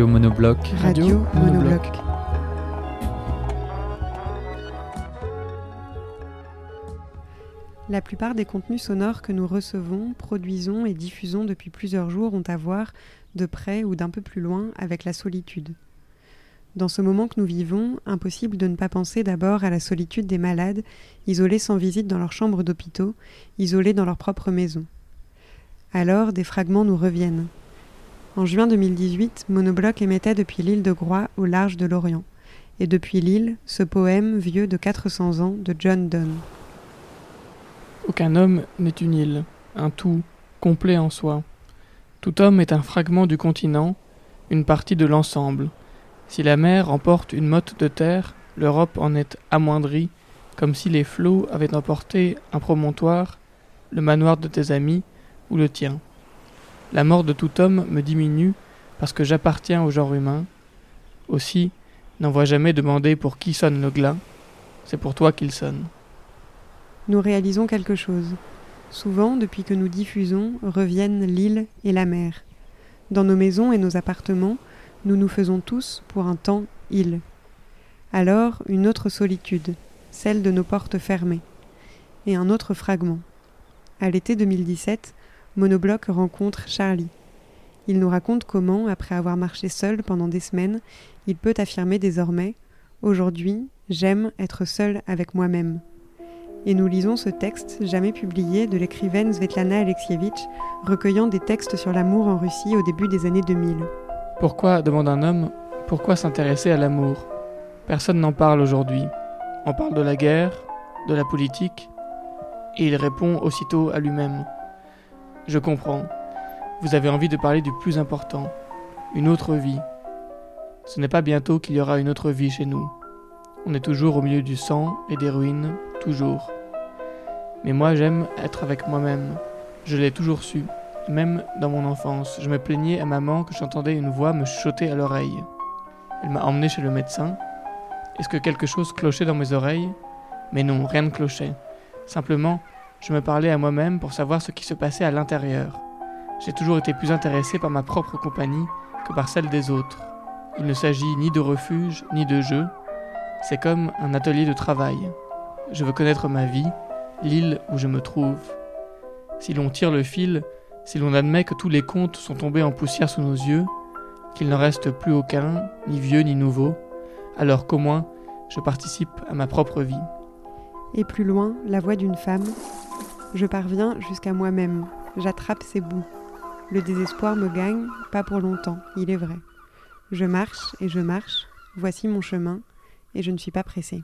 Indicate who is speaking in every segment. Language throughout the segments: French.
Speaker 1: Radio Monobloc.
Speaker 2: Radio Monobloc. La plupart des contenus sonores que nous recevons, produisons et diffusons depuis plusieurs jours ont à voir, de près ou d'un peu plus loin, avec la solitude. Dans ce moment que nous vivons, impossible de ne pas penser d'abord à la solitude des malades, isolés sans visite dans leurs chambres d'hôpitaux, isolés dans leur propre maison. Alors, des fragments nous reviennent. En juin 2018, Monobloc émettait depuis l'île de Groix au large de l'Orient, et depuis l'île, ce poème vieux de 400 ans de John Donne.
Speaker 3: Aucun homme n'est une île, un tout, complet en soi. Tout homme est un fragment du continent, une partie de l'ensemble. Si la mer emporte une motte de terre, l'Europe en est amoindrie, comme si les flots avaient emporté un promontoire, le manoir de tes amis ou le tien. La mort de tout homme me diminue parce que j'appartiens au genre humain. Aussi, n'envoie jamais demander pour qui sonne le glas, c'est pour toi qu'il sonne.
Speaker 2: Nous réalisons quelque chose. Souvent, depuis que nous diffusons, reviennent l'île et la mer. Dans nos maisons et nos appartements, nous nous faisons tous, pour un temps, île. Alors, une autre solitude, celle de nos portes fermées. Et un autre fragment. À l'été 2017, Monobloc rencontre Charlie. Il nous raconte comment, après avoir marché seul pendant des semaines, il peut affirmer désormais Aujourd'hui, j'aime être seul avec moi-même. Et nous lisons ce texte, jamais publié, de l'écrivaine Svetlana Alexievitch, recueillant des textes sur l'amour en Russie au début des années 2000.
Speaker 3: Pourquoi, demande un homme, pourquoi s'intéresser à l'amour? Personne n'en parle aujourd'hui. On parle de la guerre, de la politique, et il répond aussitôt à lui-même. Je comprends. Vous avez envie de parler du plus important, une autre vie. Ce n'est pas bientôt qu'il y aura une autre vie chez nous. On est toujours au milieu du sang et des ruines, toujours. Mais moi j'aime être avec moi-même. Je l'ai toujours su. Même dans mon enfance, je me plaignais à maman que j'entendais une voix me chuchoter à l'oreille. Elle m'a emmené chez le médecin. Est-ce que quelque chose clochait dans mes oreilles? Mais non, rien ne clochait. Simplement, je me parlais à moi-même pour savoir ce qui se passait à l'intérieur. J'ai toujours été plus intéressé par ma propre compagnie que par celle des autres. Il ne s'agit ni de refuge, ni de jeu. C'est comme un atelier de travail. Je veux connaître ma vie, l'île où je me trouve. Si l'on tire le fil, si l'on admet que tous les contes sont tombés en poussière sous nos yeux, qu'il n'en reste plus aucun, ni vieux ni nouveau, alors qu'au moins je participe à ma propre vie.
Speaker 2: Et plus loin, la voix d'une femme. Je parviens jusqu'à moi-même. J'attrape ses bouts. Le désespoir me gagne, pas pour longtemps, il est vrai. Je marche et je marche. Voici mon chemin, et je ne suis pas pressée.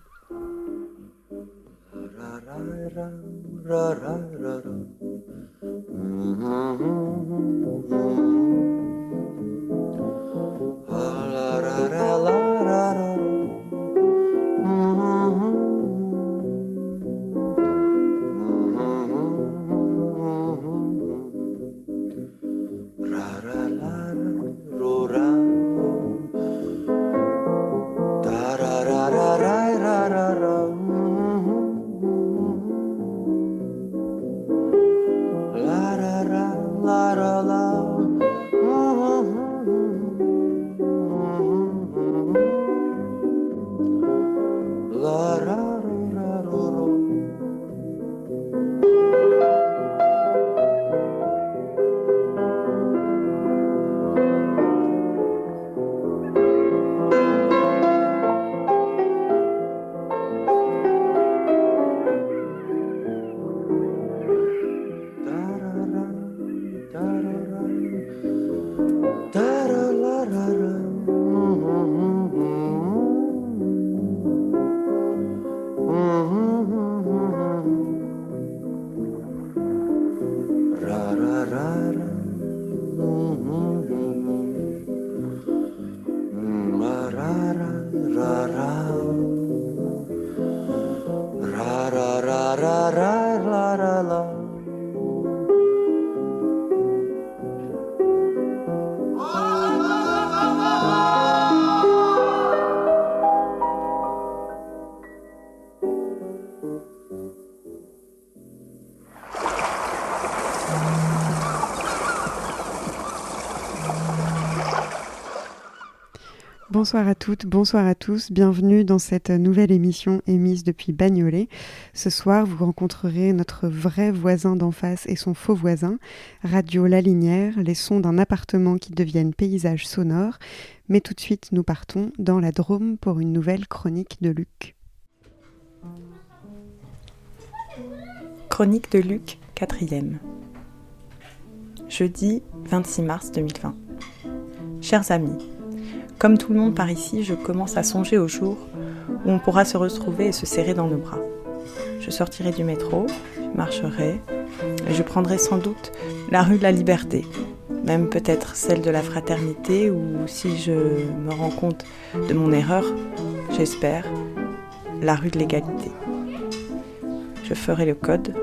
Speaker 2: Bonsoir à toutes, bonsoir à tous, bienvenue dans cette nouvelle émission émise depuis Bagnolet. Ce soir, vous rencontrerez notre vrai voisin d'en face et son faux voisin, Radio La Linière, les sons d'un appartement qui deviennent paysages sonores. Mais tout de suite, nous partons dans la Drôme pour une nouvelle chronique de Luc.
Speaker 4: Chronique de Luc, quatrième. Jeudi 26 mars 2020. Chers amis, comme tout le monde par ici, je commence à songer au jour où on pourra se retrouver et se serrer dans nos bras. Je sortirai du métro, je marcherai, et je prendrai sans doute la rue de la Liberté, même peut-être celle de la Fraternité, ou si je me rends compte de mon erreur, j'espère, la rue de l'Égalité. Je ferai le code,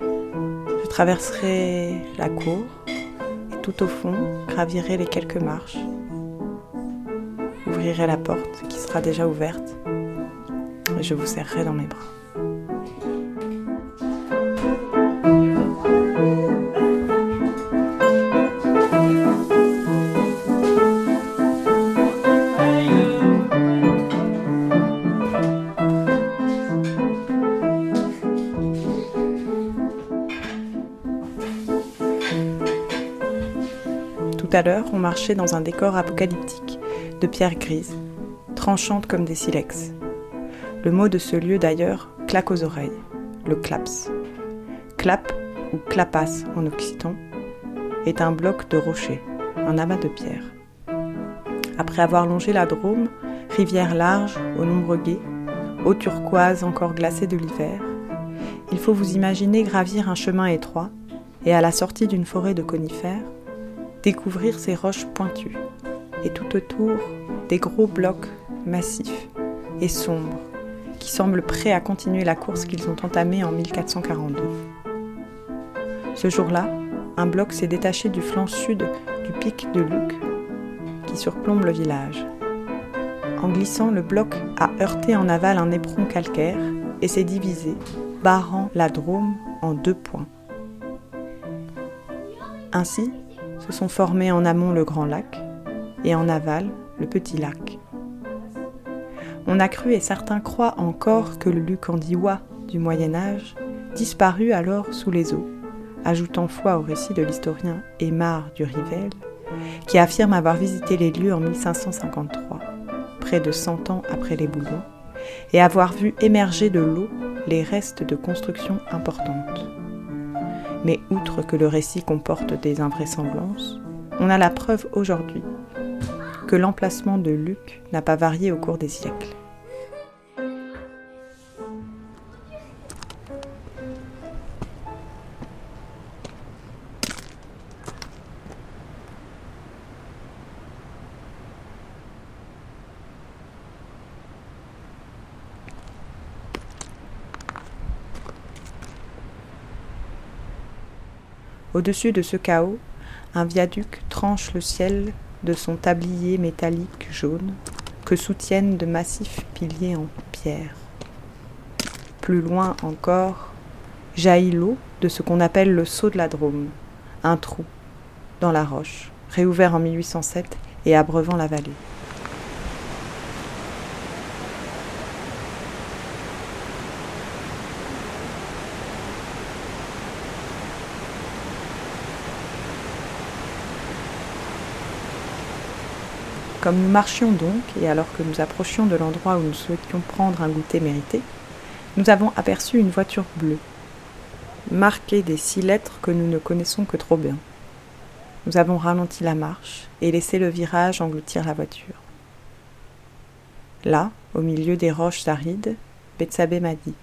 Speaker 4: je traverserai la cour, et tout au fond, gravirai les quelques marches ouvrirai la porte qui sera déjà ouverte et je vous serrerai dans mes bras. Tout à l'heure, on marchait dans un décor apocalyptique de pierres grises, tranchantes comme des silex. Le mot de ce lieu d'ailleurs claque aux oreilles, le claps. Clap, ou clapas en occitan, est un bloc de rochers, un amas de pierres. Après avoir longé la Drôme, rivière large, aux nombreux guets, eau turquoise encore glacée de l'hiver, il faut vous imaginer gravir un chemin étroit et à la sortie d'une forêt de conifères, découvrir ces roches pointues, et tout autour des gros blocs massifs et sombres qui semblent prêts à continuer la course qu'ils ont entamée en 1442. Ce jour-là, un bloc s'est détaché du flanc sud du pic de Luc qui surplombe le village. En glissant, le bloc a heurté en aval un éperon calcaire et s'est divisé, barrant la Drôme en deux points. Ainsi, se sont formés en amont le grand lac et en aval le petit lac. On a cru et certains croient encore que le Lucandiwa du Moyen Âge disparut alors sous les eaux, ajoutant foi au récit de l'historien Aymar du Rivel, qui affirme avoir visité les lieux en 1553, près de 100 ans après les bouillons, et avoir vu émerger de l'eau les restes de constructions importantes. Mais outre que le récit comporte des invraisemblances, on a la preuve aujourd'hui que l'emplacement de Luc n'a pas varié au cours des siècles. Au-dessus de ce chaos, un viaduc tranche le ciel de son tablier métallique jaune que soutiennent de massifs piliers en pierre. Plus loin encore, jaillit l'eau de ce qu'on appelle le saut de la Drôme, un trou dans la roche, réouvert en 1807 et abreuvant la vallée. Comme nous marchions donc, et alors que nous approchions de l'endroit où nous souhaitions prendre un goûter mérité, nous avons aperçu une voiture bleue, marquée des six lettres que nous ne connaissons que trop bien. Nous avons ralenti la marche et laissé le virage engloutir la voiture. Là, au milieu des roches arides, Betsabé m'a dit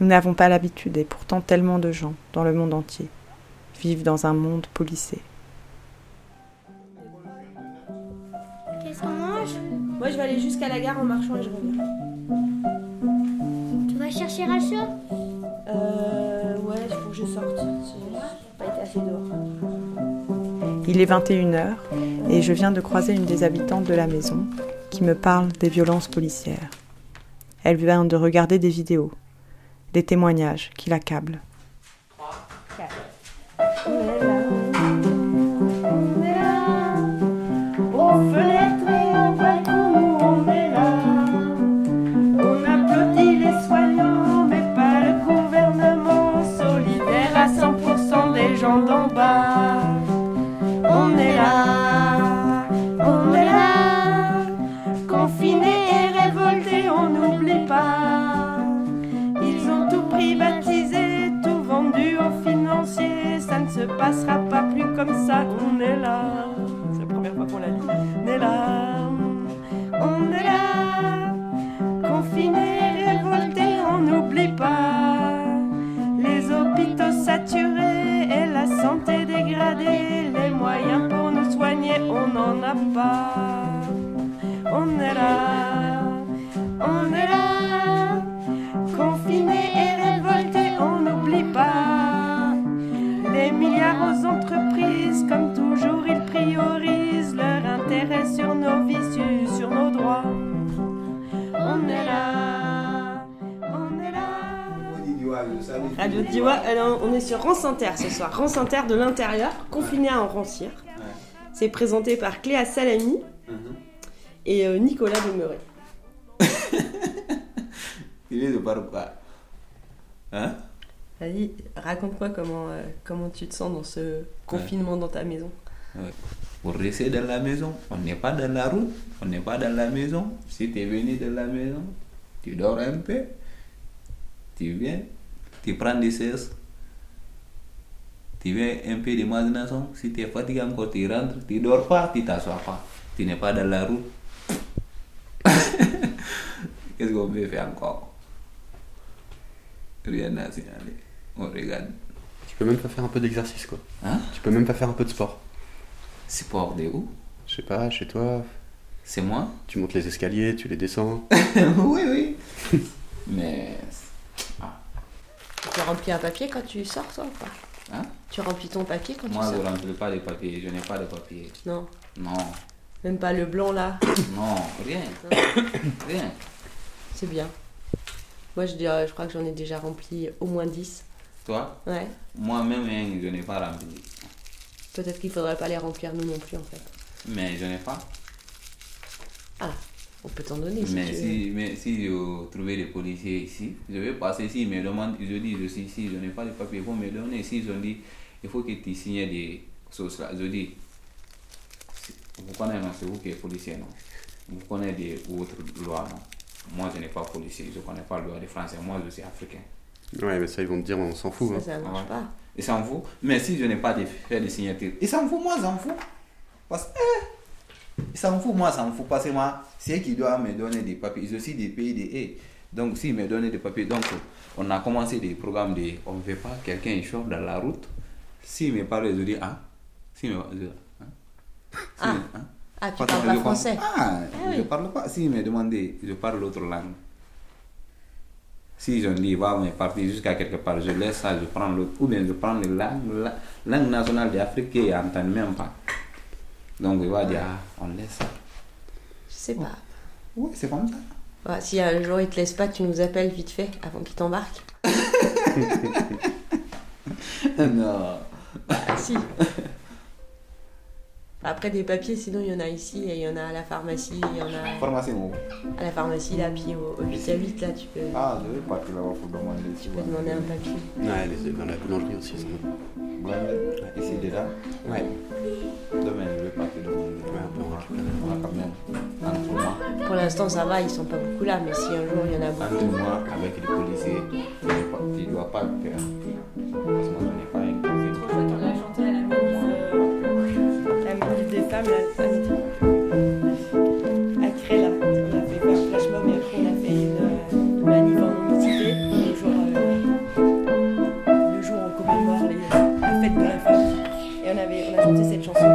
Speaker 4: Nous n'avons pas l'habitude, et pourtant tellement de gens, dans le monde entier, vivent dans un monde polissé.
Speaker 5: Moi, je vais aller jusqu'à la gare en marchant et je reviens.
Speaker 6: Tu vas chercher Rachel
Speaker 5: Euh.
Speaker 6: Ouais, il faut que je sorte. J'ai pas été assez dehors.
Speaker 7: Il est 21h et je viens de croiser une des habitantes de la maison qui me parle des violences policières. Elle vient de regarder des vidéos, des témoignages qui l'accablent.
Speaker 6: On est là. On est là. Confinés et révoltés, on n'oublie pas. Les milliards aux entreprises, comme toujours, ils priorisent leur intérêt sur nos vies, sur- nos droits. On est là, on est là. Radio Diwa, alors on est sur Rance Inter ce soir. Rance Inter de l'intérieur, confiné à en rancir. C'est présenté par Cléa Salami et euh, Nicolas Demeuré.
Speaker 8: Il est de par quoi Hein
Speaker 6: Vas-y, raconte-moi comment, euh, comment tu te sens dans ce confinement dans ta maison.
Speaker 8: Pour rester dans la maison, on n'est pas dans la route, on n'est pas dans la maison. Si tu es venu de la maison, tu dors un peu, tu viens, tu prends des siestes, tu viens un peu d'imagination. Si tu es fatigué encore, tu rentres, tu dors pas, tu t'assois pas. Tu n'es pas dans la route. Qu'est-ce qu'on peut faire encore Rien à signaler. On regarde.
Speaker 5: Tu peux même pas faire un peu d'exercice quoi.
Speaker 8: Hein?
Speaker 5: Tu peux même pas faire un peu de sport.
Speaker 8: Sport de où?
Speaker 5: Je sais pas, chez toi,
Speaker 8: C'est moi?
Speaker 5: Tu montes les escaliers, tu les descends.
Speaker 8: Oui, oui. Mais.
Speaker 6: Tu remplis un papier quand tu sors, toi ou pas?
Speaker 8: Hein?
Speaker 6: Tu remplis ton papier quand
Speaker 8: Moi,
Speaker 6: tu
Speaker 8: je ne remplis pas de papier. Je n'ai pas de papier.
Speaker 6: Non,
Speaker 8: Non,
Speaker 6: même pas le blanc là.
Speaker 8: non, rien. Rien.
Speaker 6: C'est bien. Moi, je, dirais- je crois que j'en ai déjà rempli au moins 10.
Speaker 8: Toi,
Speaker 6: Ouais.
Speaker 8: moi-même, hein, je n'ai pas rempli.
Speaker 6: Peut-être qu'il faudrait pas les remplir nous non plus en fait.
Speaker 8: Mais je n'ai pas.
Speaker 6: Ah, on peut t'en donner si
Speaker 8: mais,
Speaker 6: tu veux.
Speaker 8: si, mais si je trouvais des policiers ici, je vais passer ici, ils me demandent, je dis, je suis ici, je n'ai pas de papier, ils vont me donner. Ici, ils ont dit, il faut que tu signes des choses là. Je dis, vous connaissez, non, c'est vous qui êtes policier, non? Vous connaissez des autres lois, non? Moi, je n'ai pas policier, je ne connais pas la loi de français, moi, je suis africain.
Speaker 5: Ouais, mais ça, ils vont te dire, on s'en fout.
Speaker 6: Ça,
Speaker 5: hein.
Speaker 6: ça marche
Speaker 8: Ouais.
Speaker 6: pas.
Speaker 8: Ils s'en foutent. Mais si je n'ai pas de fait de signature, ils s'en foutent, moi j'en fous. Parce que, eh, ils s'en foutent, moi j'en fous. Parce que moi, c'est qui doivent me donner des papiers. Ils ont aussi des pays de eh. Donc, s'ils me donnent des papiers, donc on a commencé des programmes de on ne veut pas quelqu'un sort dans la route. S'il me parle, je dis ah. S'il me je, hein?
Speaker 6: Ah.
Speaker 8: S'il- hein?
Speaker 6: Ah, tu parles pas français.
Speaker 8: Ah,
Speaker 6: oui.
Speaker 8: je parle pas. S'il me demande, je parle l'autre langue. Si je dis, va me partir jusqu'à quelque part, je laisse ça, je prends l'autre. Ou bien je prends la langue, la langue nationale d'Afrique qu'ils n'entendent même pas. Donc va dire, ah, on laisse ça.
Speaker 6: Je sais pas.
Speaker 8: Oui, c'est comme ça.
Speaker 6: Ouais, si un jour il te laisse pas, tu nous appelles vite fait avant qu'il t'embarque.
Speaker 8: non.
Speaker 6: Ah, si. Après des papiers, sinon il y en a ici et il y en a à la pharmacie, il y en a
Speaker 8: Formation où
Speaker 6: à la pharmacie là, puis au, au 8 à 8 là, tu peux,
Speaker 8: Ah, je vais partir là-bas pour demander.
Speaker 6: tu peux demander un papier.
Speaker 5: Ouais, les, dans la boulangerie aussi. ils sont-
Speaker 8: Ici déjà
Speaker 5: Ouais.
Speaker 8: Demain, je vais partir demander.
Speaker 5: Ouais, on peut récupérer.
Speaker 8: Quand même, entre moi,
Speaker 6: Pour l'instant ça va, ils sont pas beaucoup là, mais si un jour il y en a beaucoup.
Speaker 8: moi, avec les policiers, tu ne dois pas- tu dois pas le faire. Parce que moi, je n'ai pas un
Speaker 6: la. À Cré là, on a fait un flash mob et après on a fait une, euh, une manif en. Le jour, euh, le jour on commémore les, la fête de la femme. Et on, avait, on a chanté cette chanson.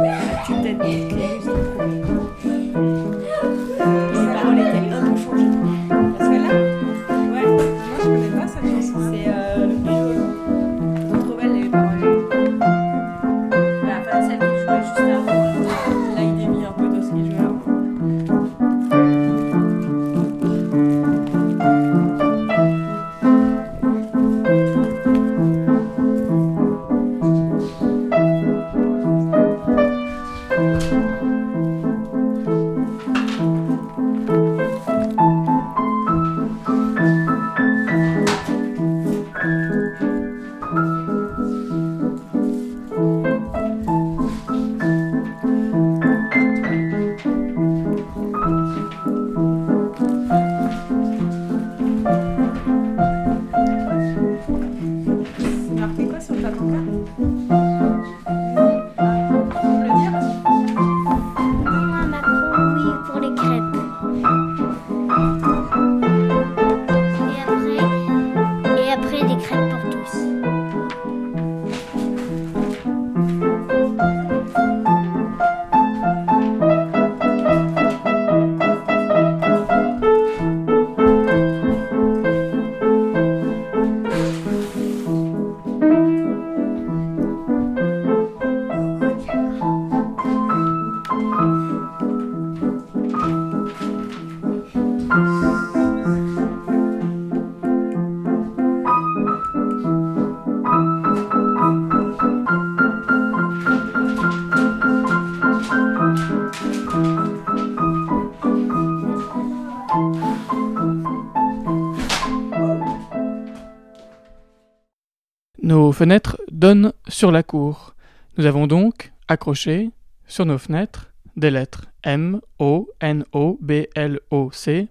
Speaker 3: Donnent sur la cour. Nous avons donc accroché sur nos fenêtres des lettres M, O, N, O, B, L, O, C,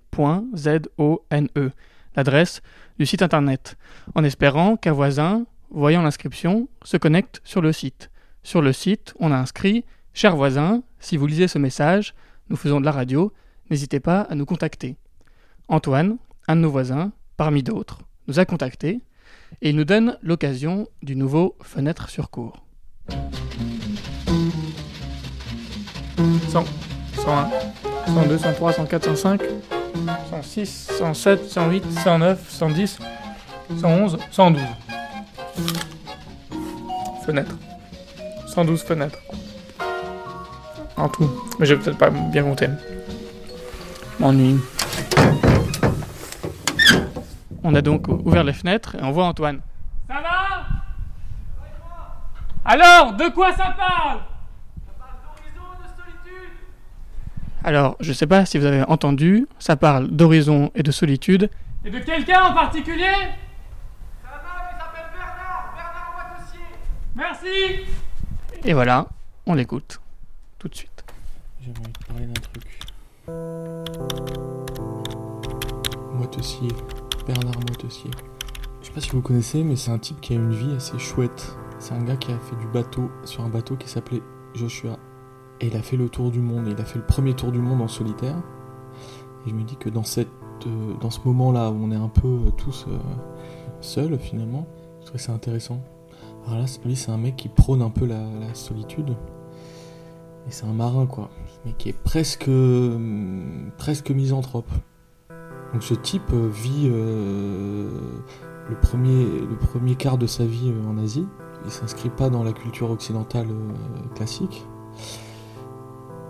Speaker 3: Z, O, N, E, l'adresse du site internet, en espérant qu'un voisin, voyant l'inscription, se connecte sur le site. Sur le site, on a inscrit Cher voisin, si vous lisez ce message, nous faisons de la radio, n'hésitez pas à nous contacter. Antoine, un de nos voisins, parmi d'autres, nous a contactés et il nous donne l'occasion du nouveau Fenêtre sur cours. 100, 101, 102, 103, 104, 105, 106, 107, 108, 109, 110, 111, 112. Fenêtre. 112 fenêtres. En tout. Mais je vais peut-être pas bien compter. M'ennuie. On a donc ouvert les fenêtres et on voit Antoine. Ça va? Alors, de quoi ça parle? Alors, je sais pas si vous avez entendu, ça parle d'horizon et de solitude. Et de quelqu'un en particulier? Ça va, il s'appelle Bernard, Bernard Merci Et voilà, on l'écoute, tout de suite.
Speaker 9: J'aimerais te parler d'un truc. Bernard Moitessier. Je sais pas si vous connaissez, mais c'est un type qui a une vie assez chouette. C'est un gars qui a fait du bateau sur un bateau qui s'appelait Joshua. Et il a fait le tour du monde. Il a fait le premier tour du monde en solitaire. Et je me dis que dans, cette, euh, dans ce moment-là où on est un peu euh, tous euh, seuls finalement, je trouve que c'est intéressant. Alors là, lui, c'est un mec qui prône un peu la, la solitude. Et c'est un marin, quoi. Mais qui est presque, presque misanthrope. Donc ce type euh, vit euh, le, premier, quart de sa vie euh, en Asie. Il s'inscrit pas dans la culture occidentale classique.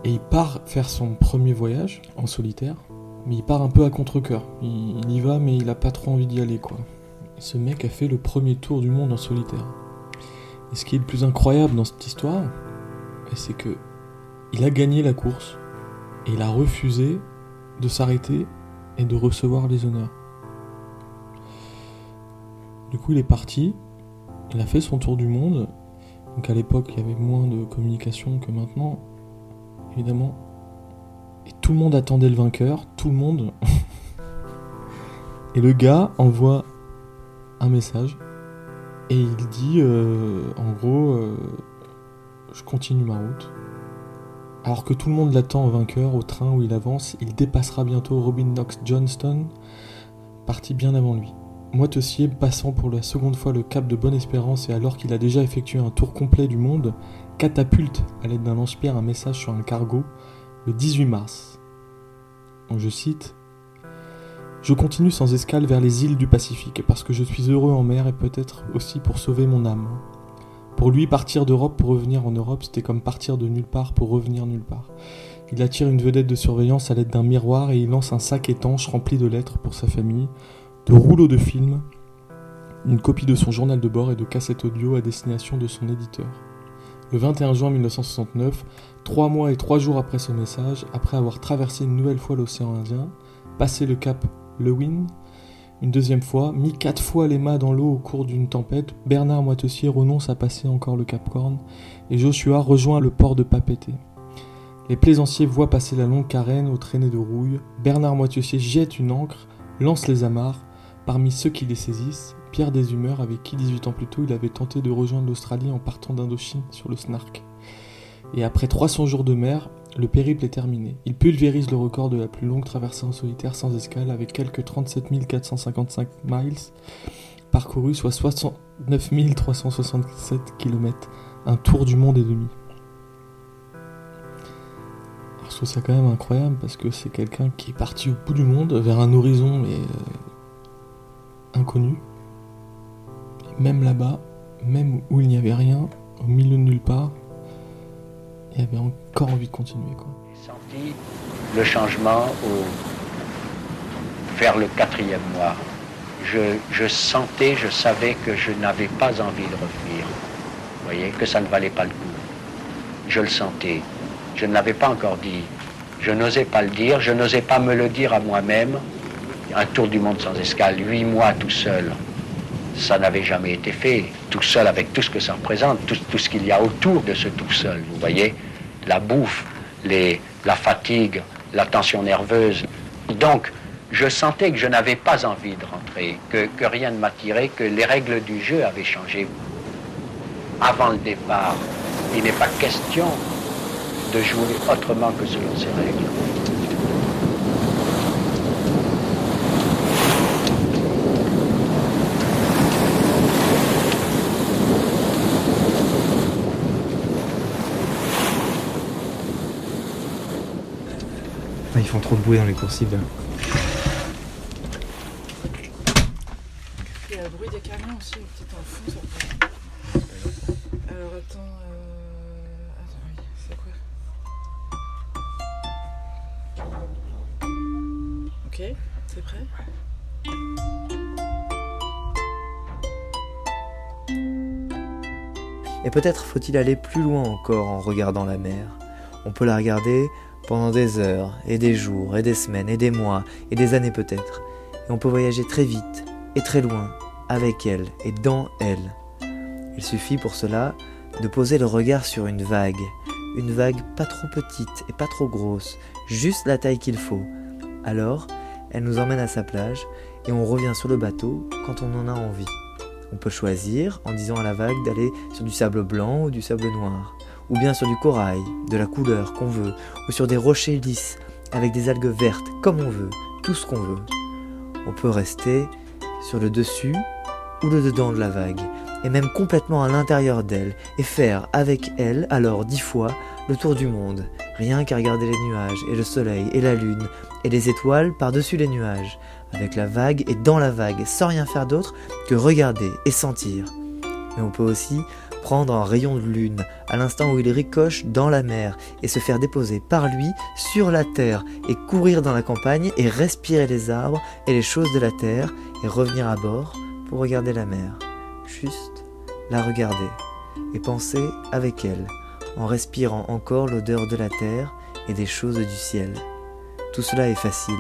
Speaker 9: Et il part faire son premier voyage en solitaire. Mais il part un peu à contre-coeur. Il, y va, mais il a pas trop envie d'y aller, quoi. Ce mec a fait le premier tour du monde en solitaire. Et ce qui est le plus incroyable dans cette histoire, c'est que il a gagné la course et il a refusé de s'arrêter et de recevoir les honneurs. Du coup, il est parti, il a fait son tour du monde. Donc à l'époque, il y avait moins de communication que maintenant, évidemment. Et tout le monde attendait le vainqueur, tout le monde. et le gars envoie un message et il dit euh, en gros euh, je continue ma route. Alors que tout le monde l'attend en vainqueur au train où il avance, il dépassera bientôt Robin Knox Johnston, parti bien avant lui. Moitessier, passant pour la seconde fois le cap de Bonne-Espérance et alors qu'il a déjà effectué un tour complet du monde, catapulte à l'aide d'un lance-pierre un message sur un cargo le 18 mars. Je cite Je continue sans escale vers les îles du Pacifique parce que je suis heureux en mer et peut-être aussi pour sauver mon âme. Pour lui, partir d'Europe pour revenir en Europe, c'était comme partir de nulle part pour revenir nulle part. Il attire une vedette de surveillance à l'aide d'un miroir et il lance un sac étanche rempli de lettres pour sa famille, de rouleaux de films, une copie de son journal de bord et de cassettes audio à destination de son éditeur. Le 21 juin 1969, trois mois et trois jours après ce message, après avoir traversé une nouvelle fois l'océan Indien, passé le cap Lewin, une deuxième fois, mis quatre fois les mâts dans l'eau au cours d'une tempête, Bernard Moitessier renonce à passer encore le Cap Horn et Joshua rejoint le port de Papeete. Les plaisanciers voient passer la longue carène aux traînées de rouille. Bernard Moitessier jette une ancre, lance les amarres. Parmi ceux qui les saisissent, Pierre Deshumeurs, avec qui 18 ans plus tôt il avait tenté de rejoindre l'Australie en partant d'Indochine sur le Snark. Et après 300 jours de mer, le périple est terminé. Il pulvérise le record de la plus longue traversée en solitaire sans escale avec quelques 37 455 miles parcourus, soit 69 367 km. Un tour du monde et demi. Alors, je trouve ça quand même incroyable parce que c'est quelqu'un qui est parti au bout du monde vers un horizon mais, euh, inconnu. Même là-bas, même où il n'y avait rien, au milieu de nulle part, il avait encore envie de continuer. Quoi.
Speaker 10: senti le changement au... vers le quatrième mois. Je, je sentais, je savais que je n'avais pas envie de revenir. Vous voyez, que ça ne valait pas le coup. Je le sentais. Je ne l'avais pas encore dit. Je n'osais pas le dire, je n'osais pas me le dire à moi-même. Un tour du monde sans escale, huit mois tout seul. ça n'avait jamais été fait, tout seul avec tout ce que ça représente, tout, tout ce qu'il y a autour de ce tout seul, vous voyez, la bouffe, la fatigue, la tension nerveuse. Donc, je sentais que je n'avais pas envie de rentrer, que, que rien ne m'attirait, que les règles du jeu avaient changé. Avant le départ, il n'est pas question de jouer autrement que selon ces règles.
Speaker 11: Font trop de bruit dans les coursives.
Speaker 12: Il y a le bruit des camions aussi, peut-être en fond, ça peut. Alors attends, euh... attends, oui, c'est quoi? Ok, c'est prêt?
Speaker 11: Et peut-être faut-il aller plus loin encore en regardant la mer. On peut la regarder pendant des heures et des jours et des semaines et des mois et des années peut-être. Et on peut voyager très vite et très loin avec elle et dans elle. Il suffit pour cela de poser le regard sur une vague, une vague pas trop petite et pas trop grosse, juste la taille qu'il faut. Alors, elle nous emmène à sa plage et on revient sur le bateau quand on en a envie. On peut choisir en disant à la vague d'aller sur du sable blanc ou du sable noir, ou bien sur du corail, de la couleur qu'on veut, ou sur des rochers lisses, avec des algues vertes, comme on veut, tout ce qu'on veut. On peut rester sur le dessus ou le dedans de la vague, et même complètement à l'intérieur d'elle, et faire avec elle alors dix fois le tour du monde, rien qu'à regarder les nuages, et le soleil, et la lune, et les étoiles par-dessus les nuages, avec la vague et dans la vague, sans rien faire d'autre que regarder et sentir. Mais on peut aussi prendre un rayon de lune à l'instant où il ricoche dans la mer et se faire déposer par lui sur la terre et courir dans la campagne et respirer les arbres et les choses de la terre et revenir à bord pour regarder la mer. Juste la regarder et penser avec elle en respirant encore l'odeur de la terre et des choses du ciel. Tout cela est facile.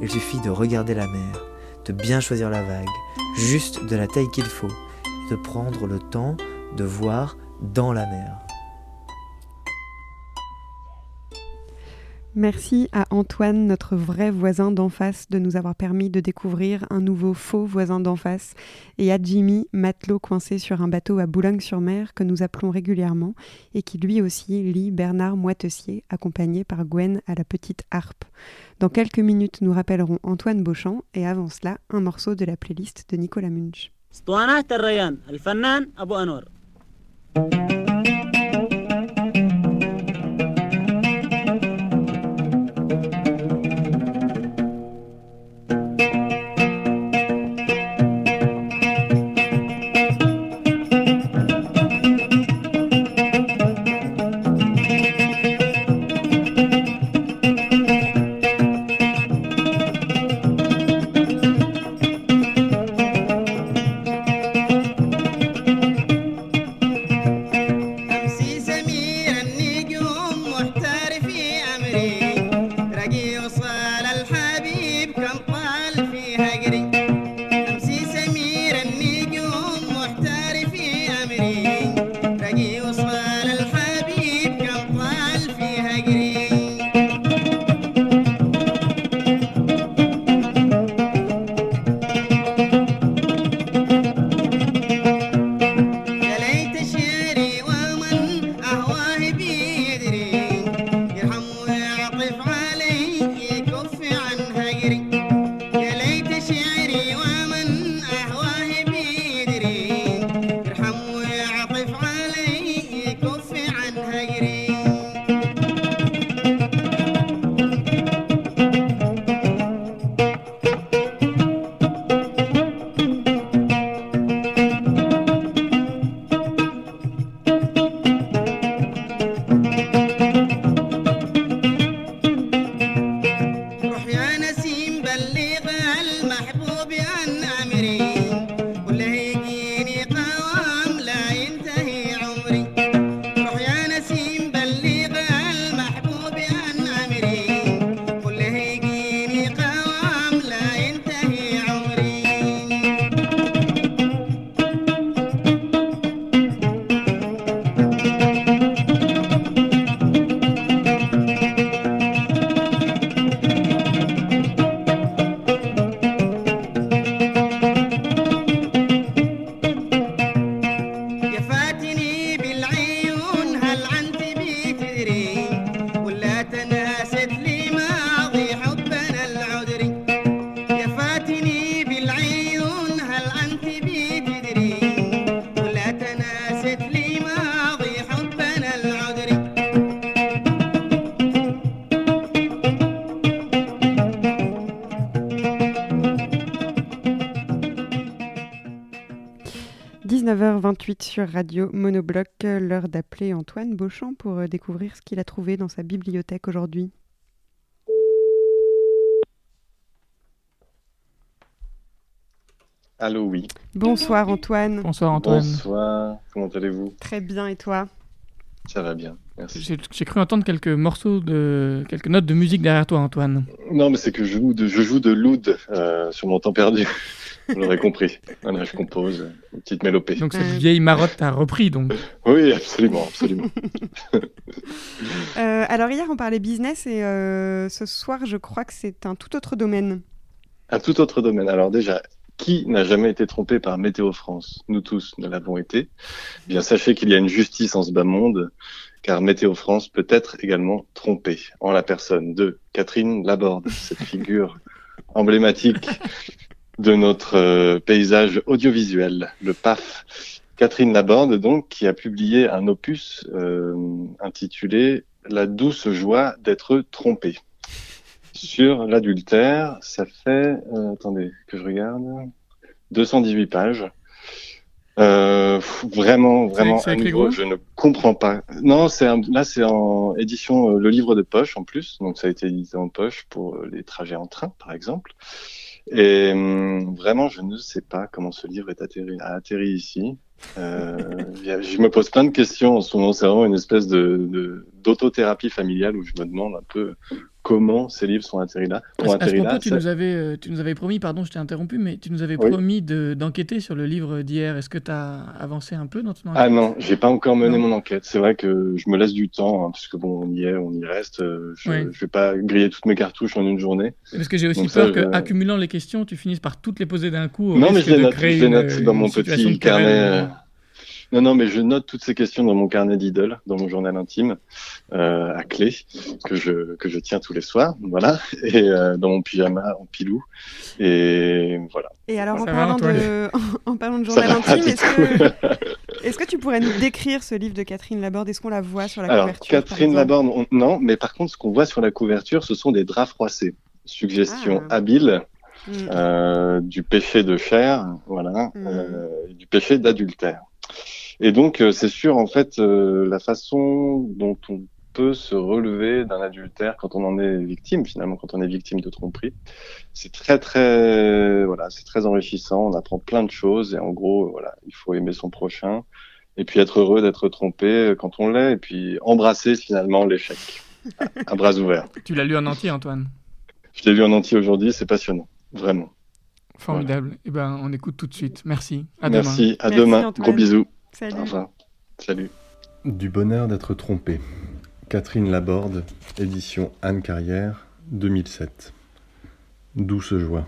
Speaker 11: Il suffit de regarder la mer, de bien choisir la vague, juste de la taille qu'il faut, et de prendre le temps de voir dans la mer.
Speaker 2: Merci à Antoine, notre vrai voisin d'en face, de nous avoir permis de découvrir un nouveau faux voisin d'en face, et à Jimmy, matelot coincé sur un bateau à Boulogne-sur-Mer que nous appelons régulièrement, et qui lui aussi lit Bernard Moitessier, accompagné par Gwen à la petite harpe. Dans quelques minutes, nous rappellerons Antoine Beauchamp, et avant cela, un morceau de la playlist de Nicolas Munch.
Speaker 6: Thank you.
Speaker 2: 19h28 sur Radio Monobloc, l'heure d'appeler Antoine Beauchamp pour euh, découvrir ce qu'il a trouvé dans sa bibliothèque aujourd'hui.
Speaker 13: Allô, oui.
Speaker 2: Bonsoir Antoine.
Speaker 3: Bonsoir Antoine.
Speaker 13: Bonsoir, comment allez-vous?
Speaker 2: Très bien et toi?
Speaker 13: Ça va bien.
Speaker 3: J'ai cru entendre quelques morceaux de quelques notes de musique derrière toi Antoine.
Speaker 13: Non, mais c'est que je joue de, je joue de l'oud euh, sur mon temps perdu. Vous l'aurez compris. Voilà, je compose une petite mélopée.
Speaker 3: Donc cette vieille marotte t'a repris donc.
Speaker 13: Oui, absolument, absolument.
Speaker 2: Euh, Alors hier on parlait business et euh, ce soir je crois que c'est un tout autre domaine.
Speaker 13: Un tout autre domaine. Alors déjà, qui n'a jamais été trompé par Météo France? Nous tous, nous l'avons été. Eh Bien, sachez qu'il y a une justice en ce bas monde, car Météo France peut être également trompé en la personne de Catherine Laborde, cette figure emblématique de notre euh, paysage audiovisuel, le PAF. Catherine Laborde, donc, qui a publié un opus euh, intitulé La douce joie d'être trompé. Sur l'adultère, ça fait, euh, attendez, que je regarde, 218 pages. Euh, vraiment, vraiment, à nouveau, je ne comprends pas. Non, c'est un- là, c'est en édition euh, le livre de poche en plus, donc ça a été édité en poche pour euh, les trajets en train, par exemple. Et hum, vraiment, je ne sais pas comment ce livre est atterri, a atterri ici. Euh, je me pose plein de questions en ce moment. C'est vraiment une espèce de de- d'autothérapie familiale où je me demande un peu comment ces livres sont atterris là.
Speaker 3: À,
Speaker 13: Ont
Speaker 3: à ce
Speaker 13: atterri
Speaker 3: propos,
Speaker 13: là.
Speaker 3: tu
Speaker 13: Ça-
Speaker 3: nous avais euh, tu nous avais promis, pardon, je t'ai interrompu, mais tu nous avais
Speaker 13: Oui.
Speaker 3: promis de- d'enquêter sur le livre d'hier. Est-ce que tu as avancé un peu dans ton enquête?
Speaker 13: Ah non, j'ai pas encore mené mon enquête. C'est vrai que je me laisse du temps, hein, parce que bon, on y est, on y reste. euh, Je,
Speaker 3: Oui.
Speaker 13: je vais pas griller toutes mes cartouches en une journée.
Speaker 3: Parce que j'ai aussi
Speaker 13: Donc
Speaker 3: peur qu'accumulant les questions, tu finisses par toutes les poser d'un coup. Au
Speaker 13: Non, mais je les note, je les
Speaker 3: une-
Speaker 13: note dans mon petit carnet. euh, Non, non, mais je note toutes ces questions dans mon carnet d'idole, dans mon journal intime, euh, à clé, que je, que je tiens tous les soirs, voilà, et euh, dans mon pyjama en pilou. Et voilà.
Speaker 2: Et alors, en
Speaker 13: va,
Speaker 2: parlant, de... en parlant de journal intime, est-ce que... est-ce que tu pourrais nous décrire ce livre de Catherine Laborde? Est-ce qu'on la voit sur la
Speaker 13: Alors,
Speaker 2: couverture
Speaker 13: Catherine Laborde, on- non, mais par contre, ce qu'on voit sur la couverture, ce sont des draps froissés. Suggestion habile
Speaker 2: Mm.
Speaker 13: euh, du péché de chair, voilà, euh, et du péché d'adultère. Et donc, euh, c'est sûr, en fait, euh, la façon dont on peut se relever d'un adultère quand on en est victime, finalement, quand on est victime de tromperie, c'est très, très, voilà, c'est très enrichissant. On apprend plein de choses et en gros, voilà, il faut aimer son prochain et puis être heureux d'être trompé quand on l'est et puis embrasser finalement l'échec à, à bras ouverts.
Speaker 3: Tu l'as lu en entier, Antoine?
Speaker 13: Je l'ai lu en entier aujourd'hui, c'est passionnant, vraiment.
Speaker 3: Formidable. Eh ben, on écoute tout de suite. Merci. À
Speaker 13: Merci,
Speaker 3: demain.
Speaker 13: à demain. Gros bisous.
Speaker 2: Salut.
Speaker 13: Au revoir. Salut.
Speaker 14: Du bonheur d'être trompé. Catherine Laborde, édition Anne Carrière, 2007. Douce joie?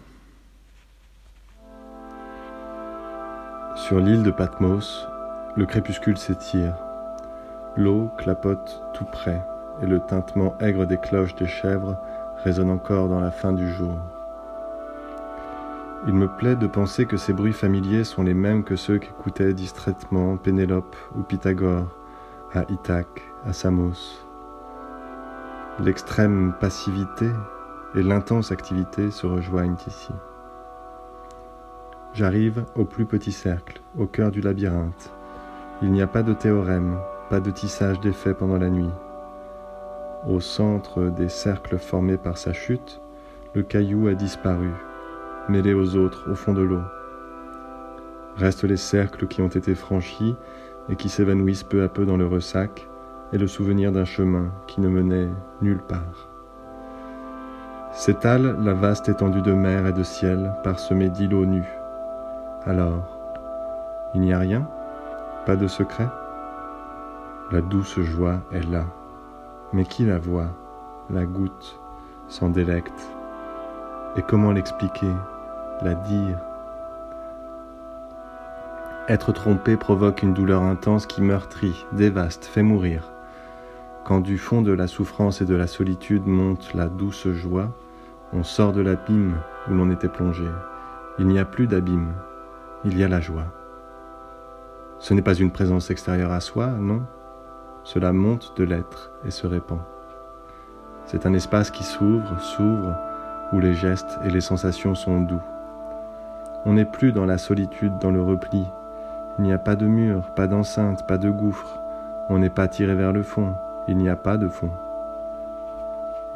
Speaker 14: Sur l'île de Patmos, le crépuscule s'étire. L'eau clapote tout près et le tintement aigre des cloches des chèvres résonne encore dans la fin du jour. Il me plaît de penser que ces bruits familiers sont les mêmes que ceux qu'écoutaient distraitement Pénélope ou Pythagore à Ithaque, à Samos. L'extrême passivité et l'intense activité se rejoignent ici. J'arrive au plus petit cercle, au cœur du labyrinthe. Il n'y a pas de théorème, pas de tissage d'effets pendant la nuit. Au centre des cercles formés par sa chute, le caillou a disparu, mêlé aux autres au fond de l'eau. Restent les cercles qui ont été franchis et qui s'évanouissent peu à peu dans le ressac, et le souvenir d'un chemin qui ne menait nulle part. S'étale la vaste étendue de mer et de ciel parsemée d'îlots nus. Alors, il n'y a rien? Pas de secret? La douce joie est là. Mais qui la voit, la goûte, s'en délecte Et comment l'expliquer, la dire Être trompé provoque une douleur intense qui meurtrit, dévaste, fait mourir. Quand du fond de la souffrance et de la solitude monte la douce joie, on sort de l'abîme où l'on était plongé. Il n'y a plus d'abîme, il y a la joie. Ce n'est pas une présence extérieure à soi, non. Cela monte de l'être et se répand. C'est un espace qui s'ouvre, s'ouvre, où les gestes et les sensations sont doux. On n'est plus dans la solitude, dans le repli.
Speaker 15: Il n'y a pas de mur, pas d'enceinte, pas de gouffre. On n'est pas tiré vers le fond. Il n'y a pas de fond.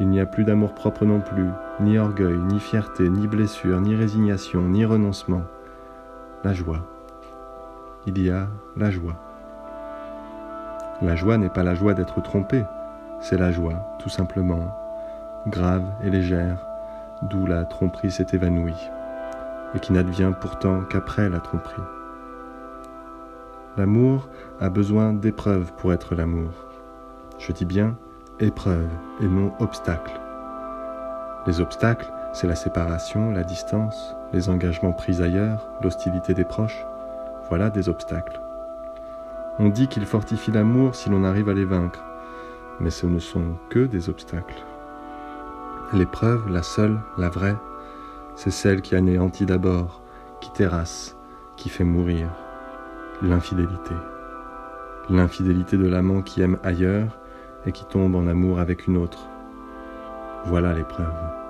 Speaker 15: Il n'y a plus d'amour-propre non plus, ni orgueil, ni fierté, ni blessure, ni résignation, ni renoncement. La joie. Il y a la joie. La joie n'est pas la joie d'être trompé, c'est la joie, tout simplement, grave et légère, d'où la tromperie s'est évanouie, et qui n'advient pourtant qu'après la tromperie. L'amour a besoin d'épreuves pour être l'amour. Je dis bien épreuve et non obstacle. Les obstacles, c'est la séparation, la distance, les engagements pris ailleurs, l'hostilité des proches. Voilà des obstacles. On dit qu'il fortifie l'amour si l'on arrive à les vaincre, mais ce ne sont que des obstacles. L'épreuve, la seule, la vraie, c'est celle qui anéantit d'abord, qui terrasse, qui fait mourir. L'infidélité. L'infidélité de l'amant qui aime ailleurs et qui tombe en amour avec une autre. Voilà l'épreuve.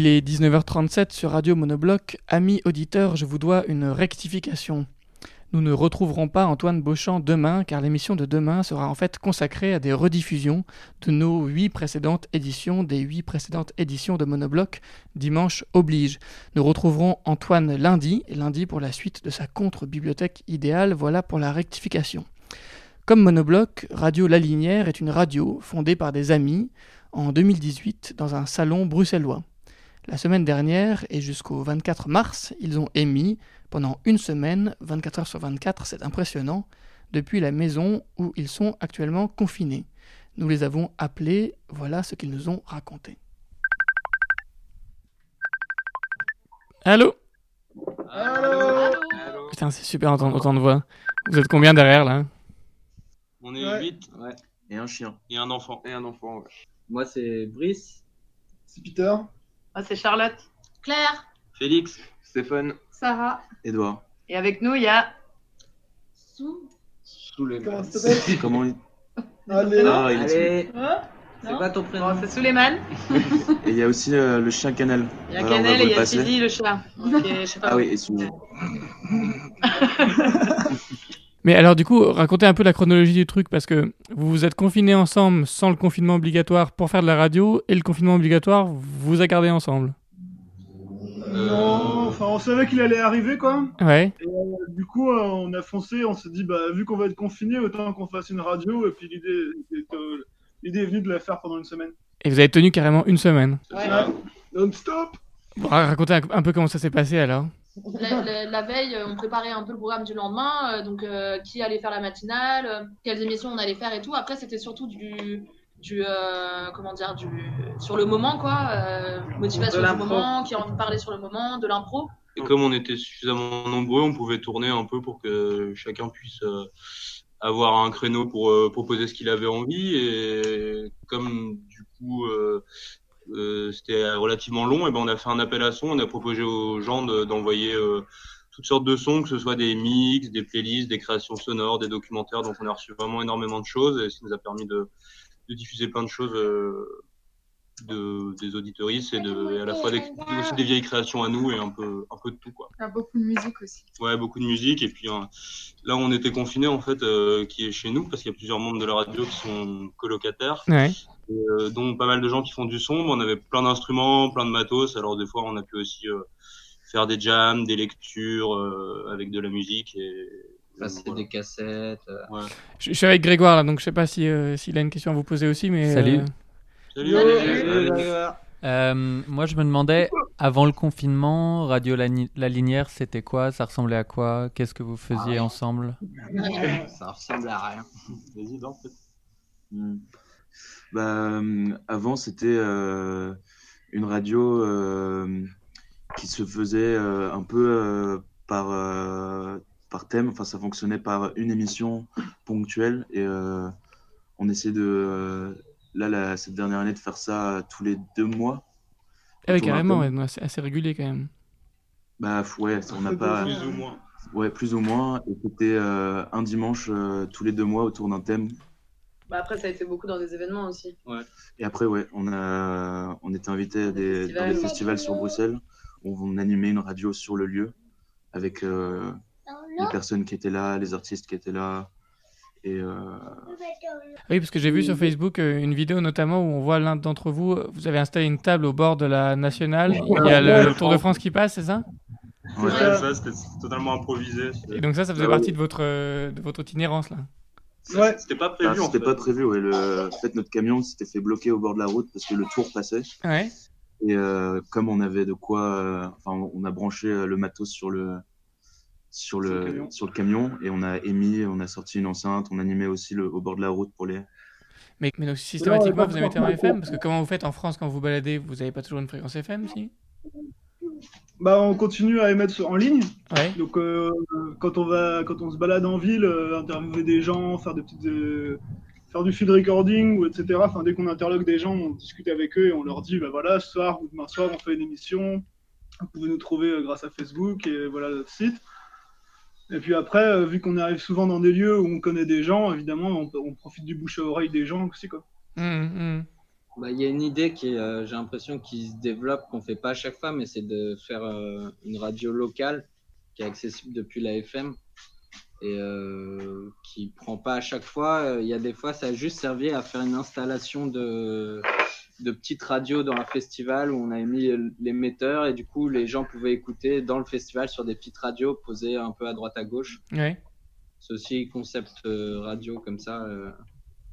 Speaker 3: Il est 19h37 sur Radio Monobloc. Amis auditeurs, je vous dois une rectification. Nous ne retrouverons pas Antoine Beauchamp demain, car l'émission de demain sera en fait consacrée à des rediffusions de nos huit précédentes éditions, des huit précédentes éditions de Monobloc, dimanche oblige. Nous retrouverons Antoine lundi, et lundi pour la suite de sa contre-bibliothèque idéale, voilà pour la rectification. Comme Monobloc, Radio La Linière est une radio fondée par des amis en 2018 dans un salon bruxellois. La semaine dernière et jusqu'au 24 mars, ils ont émis pendant une semaine, 24 heures sur 24, c'est impressionnant, depuis la maison où ils sont actuellement confinés. Nous les avons appelés, voilà ce qu'ils nous ont raconté. Allô?
Speaker 16: Allô?
Speaker 3: Putain, c'est super entendre autant de voix. Vous êtes combien derrière là?
Speaker 16: On est
Speaker 17: Ouais.
Speaker 16: 8
Speaker 17: Ouais. Et un chien.
Speaker 16: et un enfant.
Speaker 17: Et un enfant, ouais. Moi, c'est Brice.
Speaker 18: C'est Peter.
Speaker 19: Ah, c'est Charlotte.
Speaker 20: Claire,
Speaker 16: Félix,
Speaker 5: Stéphane,
Speaker 12: Sarah.
Speaker 5: Edouard.
Speaker 12: Et avec nous, il y a.
Speaker 20: Sou.
Speaker 5: Sous les
Speaker 12: Comment ça s'appelle
Speaker 5: Comment il...
Speaker 12: Allez.
Speaker 5: Ah, il est
Speaker 12: Allez.
Speaker 20: Hein
Speaker 12: C'est quoi ton prénom C'est Suleiman.
Speaker 5: Et il y a aussi euh, le chien Canel.
Speaker 12: Il y a Canel et il y a. Sidi le chat. Ok, je sais pas.
Speaker 5: Ah oui, excusez-moi.
Speaker 3: Mais alors du coup, racontez un peu la chronologie du truc parce que vous vous êtes confinés ensemble sans le confinement obligatoire pour faire de la radio et le confinement obligatoire vous a gardé ensemble.
Speaker 18: Non, enfin on savait qu'il allait arriver quoi.
Speaker 3: Ouais.
Speaker 18: Et, euh, du coup, euh, on a foncé, on s'est dit bah vu qu'on va être confiné, autant qu'on fasse une radio. Et puis l'idée, est, euh, l'idée est venue de la faire pendant une semaine.
Speaker 3: Et vous avez tenu carrément une semaine.
Speaker 18: Ouais. Non-stop.
Speaker 3: Bon, ra- racontez un, un peu comment ça s'est passé alors.
Speaker 20: La, la- la veille, on préparait un peu le programme du lendemain, euh, donc euh, qui allait faire la matinale, euh, quelles émissions on allait faire et tout. Après, c'était surtout du, du euh, comment dire, du sur le moment quoi, euh, motivation du moment, qui a envie de parler sur le moment, de l'impro.
Speaker 16: Et comme on était suffisamment nombreux, on pouvait tourner un peu pour que chacun puisse euh, avoir un créneau pour euh, proposer ce qu'il avait envie. Et comme du coup euh, c'était relativement long, et ben on a fait un appel à son. On a proposé aux gens de- d'envoyer euh, toutes sortes de sons, que ce soit des mix, des playlists, des créations sonores, des documentaires. Donc on a reçu vraiment énormément de choses et ça nous a permis de, de diffuser plein de choses. euh, de, des auditoristes et, de, et à la fois des, aussi des vieilles créations à nous et un peu, un peu de tout quoi.
Speaker 12: Il y a beaucoup de musique aussi.
Speaker 16: Ouais, beaucoup de musique. Et puis euh, là, on était confinés, en fait, euh, qui est chez nous, parce qu'il y a plusieurs membres de la radio qui sont colocataires,
Speaker 3: Ouais.
Speaker 16: Euh, dont pas mal de gens qui font du son. On avait plein d'instruments, plein de matos. Alors, des fois, on a pu aussi euh, faire des jams, des lectures euh, avec de la musique. Et,
Speaker 17: Passer des cassettes. euh.
Speaker 16: Ouais.
Speaker 3: Je, je suis avec Grégoire là, donc je sais pas si euh, s'il a une question à vous poser aussi, mais.
Speaker 1: Salut.
Speaker 3: euh,
Speaker 16: Salut,
Speaker 1: Euh, moi, je me demandais, avant le confinement, Radio La, Ni- La Linière, c'était quoi? Ça ressemblait à quoi? Qu'est-ce que vous faisiez ensemble?
Speaker 17: Ça ressemble à rien.
Speaker 16: Vas-y.
Speaker 21: Bah, euh, avant, c'était euh, une radio euh, qui se faisait euh, un peu euh, par, euh, par thème. Enfin, ça fonctionnait par une émission ponctuelle et euh, on essayait de, euh, là, la- cette dernière année, de faire ça tous les deux mois.
Speaker 3: Ah carrément, ouais, c'est assez régulier quand même.
Speaker 21: Bah ouais, on n'a pas.
Speaker 16: Plus ou moins.
Speaker 21: Ouais, plus ou moins. Et c'était euh, un dimanche euh, tous les deux mois autour d'un thème.
Speaker 12: Bah après, ça a été beaucoup dans des événements aussi.
Speaker 16: Ouais.
Speaker 21: Et après, ouais, on a, on était invité à des, dans
Speaker 12: festivals.
Speaker 21: des festivals sur Bruxelles. où On animait une radio sur le lieu avec euh, les personnes qui étaient là, les artistes qui étaient là. Et euh,
Speaker 3: Oui, parce que j'ai vu sur Facebook euh, une vidéo notamment où on voit l'un d'entre vous, vous avez installé une table au bord de la nationale. Il y a le, le Tour de France qui passe, c'est ça?
Speaker 16: Ouais, ça, c'était totalement improvisé.
Speaker 3: Et donc ça, ça faisait
Speaker 21: Ouais,
Speaker 3: partie de votre, de votre itinérance là?
Speaker 16: Ouais. C'était pas
Speaker 21: ah,
Speaker 16: prévu, en
Speaker 21: c'était
Speaker 16: fait.
Speaker 21: pas prévu. Ouais. Le, en fait, notre camion s'était fait bloquer au bord de la route parce que le tour passait.
Speaker 3: Ouais.
Speaker 21: Et euh, comme on avait de quoi, euh, enfin, on a branché euh, le matos sur le sur le
Speaker 18: camion.
Speaker 21: sur le camion et on a émis, on a sorti une enceinte, on animait aussi le, au bord de la route pour les.
Speaker 3: Mais, mais donc systématiquement,
Speaker 18: Non,
Speaker 3: vous émettez en. FM Parce que comment vous faites en France quand vous baladez Vous n'avez pas toujours une fréquence FM, si?
Speaker 18: Bah, on continue à émettre en ligne.
Speaker 3: Ouais.
Speaker 18: Donc, euh, quand on va, quand on se balade en ville, euh, interviewer des gens, faire des petites, euh, faire du field recording ou etc. Enfin, dès qu'on interloque des gens, on discute avec eux et on leur dit, bah voilà, ce soir ou demain soir, on fait une émission. Vous pouvez nous trouver grâce à Facebook et voilà notre site. Et puis après, vu qu'on arrive souvent dans des lieux où on connaît des gens, évidemment, on, on profite du bouche à oreille des gens aussi, quoi.
Speaker 3: Hum,
Speaker 17: Bah, Il y a une idée qui, euh, j'ai l'impression, qui se développe, qu'on fait pas à chaque fois, mais c'est de faire euh, une radio locale qui est accessible depuis la FM et euh, qui prend pas à chaque fois. Euh, Il y a des fois, ça a juste servi à faire une installation de, de petites radios dans un festival où on a mis l'émetteur et du coup, les gens pouvaient écouter dans le festival sur des petites radios posées un peu à droite à gauche.
Speaker 3: Ouais.
Speaker 17: C'est aussi concept radio comme ça,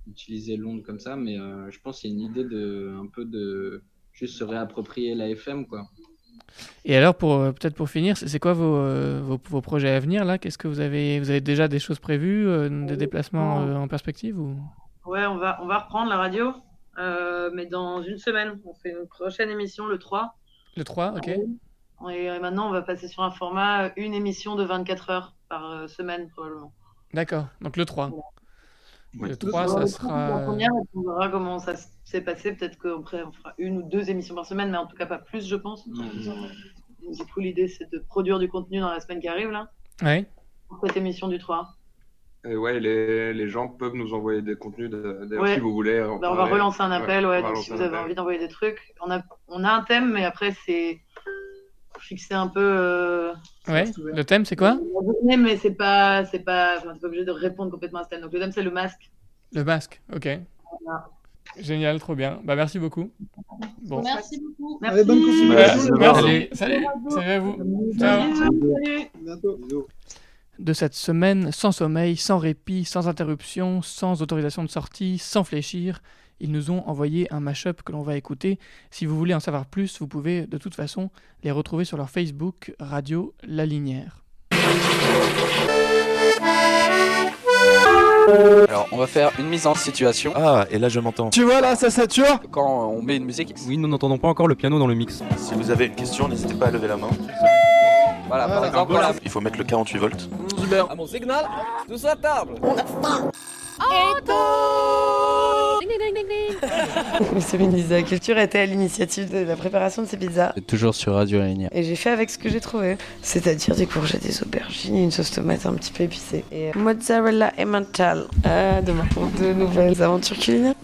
Speaker 17: utiliser l'onde comme ça, mais euh, je pense qu'il y a une idée de un peu de juste se réapproprier la FM quoi.
Speaker 3: Et alors, pour euh, peut-être pour finir, c'est quoi vos, euh, vos, vos projets à venir là? Qu'est-ce que vous avez Vous avez déjà des choses prévues, euh, des déplacements euh, en perspective ou?
Speaker 12: Ouais, on va, on va reprendre la radio, euh, mais dans une semaine. On fait une prochaine émission le 3.
Speaker 3: Le 3, ok.
Speaker 12: Et maintenant, on va passer sur un format, une émission de 24 heures par semaine, probablement.
Speaker 3: D'accord, donc le 3. Le 3, ça
Speaker 19: La
Speaker 3: sera.
Speaker 19: première, puis on verra comment ça s'est passé. Peut-être qu'après, on fera une ou deux émissions par semaine, mais en tout cas pas plus, je pense. Du coup, l'idée, c'est de produire du contenu dans la semaine qui arrive, là,
Speaker 3: Ouais.
Speaker 19: pour cette émission du 3.
Speaker 22: Et ouais, les, les gens peuvent nous envoyer des contenus de- d'ailleurs
Speaker 19: Ouais.
Speaker 22: si vous voulez. en
Speaker 19: Bah, on va relancer un appel, ouais,
Speaker 22: on
Speaker 19: donc si vous avez
Speaker 22: appel.
Speaker 19: envie d'envoyer des trucs. On a, on a un thème, mais après, c'est fixer un peu. euh,
Speaker 3: Ouais. Le thème, c'est quoi?
Speaker 19: On va donner, mais c'est pas, c'est pas, enfin, pas obligé de répondre complètement à ce thème. Donc le thème, c'est le masque.
Speaker 3: Le masque, ok.
Speaker 19: Voilà.
Speaker 3: Génial, trop bien. Bah, merci beaucoup. Bon.
Speaker 20: Merci beaucoup.
Speaker 19: Merci.
Speaker 18: bonne continuation.
Speaker 3: Merci.
Speaker 18: Merci.
Speaker 3: Allez, salut. Salut à vous. Ciao. De cette semaine sans sommeil, sans répit, sans interruption, sans autorisation de sortie, sans fléchir, ils nous ont envoyé un mashup que l'on va écouter. Si vous voulez en savoir plus, vous pouvez de toute façon les retrouver sur leur Facebook Radio La Linière.
Speaker 7: Alors, on va faire une mise en situation.
Speaker 23: Ah, et là je m'entends.
Speaker 7: Tu vois là, ça sature Quand on met une musique.
Speaker 23: Oui, nous n'entendons pas encore le piano dans le mix. Si vous avez une question, n'hésitez pas à lever la main.
Speaker 7: Voilà, par exemple, voilà.
Speaker 23: Il faut mettre le 48 volts.
Speaker 7: À mon signal, tous à table.
Speaker 24: Le semi-ministre de la Culture était à l'initiative de la préparation de ces pizzas.
Speaker 1: Toujours sur Radio Linière.
Speaker 24: Et j'ai fait avec ce que j'ai trouvé. C'est-à-dire des courgettes, des aubergines, une sauce tomate un petit peu épicée. Et euh, mozzarella et mental. À demain pour de nouvelles aventures culinaires.